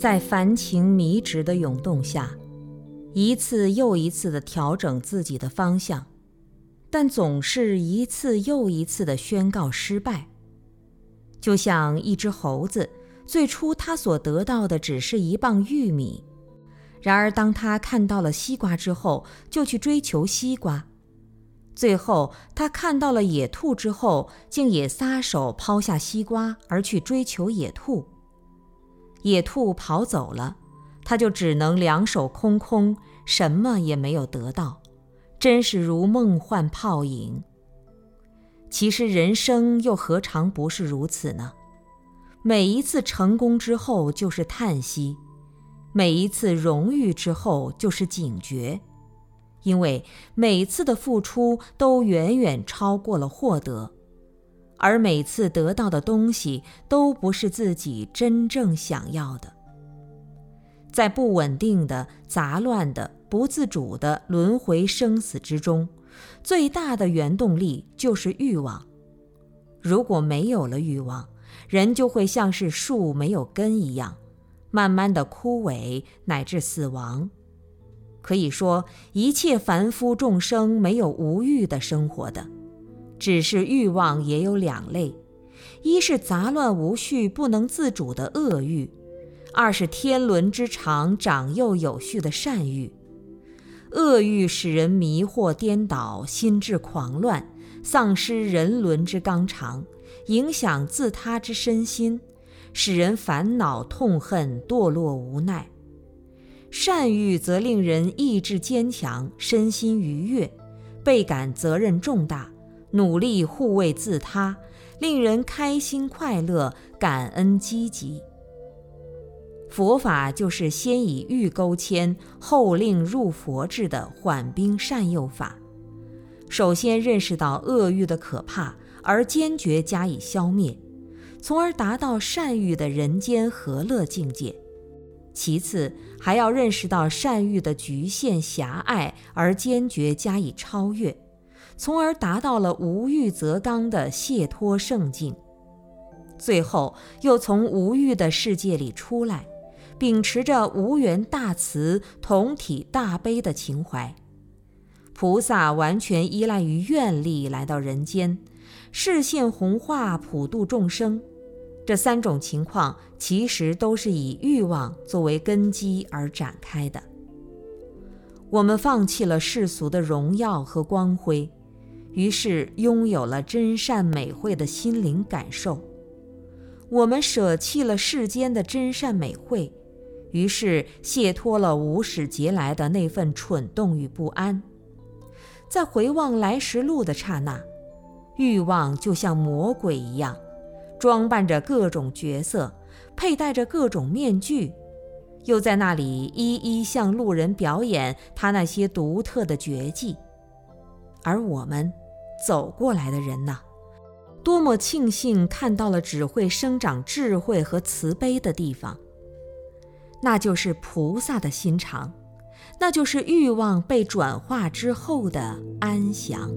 在繁情迷执的涌动下，一次又一次地调整自己的方向，但总是一次又一次地宣告失败。就像一只猴子，最初他所得到的只是一磅玉米，然而当他看到了西瓜之后，就去追求西瓜。最后，他看到了野兔之后，竟也撒手抛下西瓜而去追求野兔。野兔跑走了，他就只能两手空空，什么也没有得到，真是如梦幻泡影。其实人生又何尝不是如此呢？每一次成功之后就是叹息，每一次荣誉之后就是警觉。因为每次的付出都远远超过了获得，而每次得到的东西都不是自己真正想要的。在不稳定的、杂乱的、不自主的轮回生死之中，最大的原动力就是欲望。如果没有了欲望，人就会像是树没有根一样，慢慢的枯萎乃至死亡。可以说，一切凡夫众生没有无欲的生活的，只是欲望也有两类：一是杂乱无序、不能自主的恶欲；二是天伦之常、长幼有序的善欲。恶欲使人迷惑颠倒，心智狂乱，丧失人伦之纲常，影响自他之身心，使人烦恼痛恨、堕落无奈。善欲则令人意志坚强，身心愉悦，倍感责任重大，努力护卫自他，令人开心快乐，感恩积极。佛法就是先以欲勾牵，后令入佛智的缓兵善诱法。首先认识到恶欲的可怕，而坚决加以消灭，从而达到善欲的人间和乐境界。其次，还要认识到善欲的局限狭隘，而坚决加以超越，从而达到了无欲则刚的解脱圣境。最后，又从无欲的世界里出来，秉持着无缘大慈、同体大悲的情怀。菩萨完全依赖于愿力来到人间，视现弘化，普度众生。这三种情况其实都是以欲望作为根基而展开的。我们放弃了世俗的荣耀和光辉，于是拥有了真善美慧的心灵感受。我们舍弃了世间的真善美慧，于是卸脱了无始劫来的那份蠢动与不安。在回望来时路的刹那，欲望就像魔鬼一样。装扮着各种角色，佩戴着各种面具，又在那里一一向路人表演他那些独特的绝技。而我们走过来的人呐，多么庆幸看到了只会生长智慧和慈悲的地方。那就是菩萨的心肠，那就是欲望被转化之后的安详。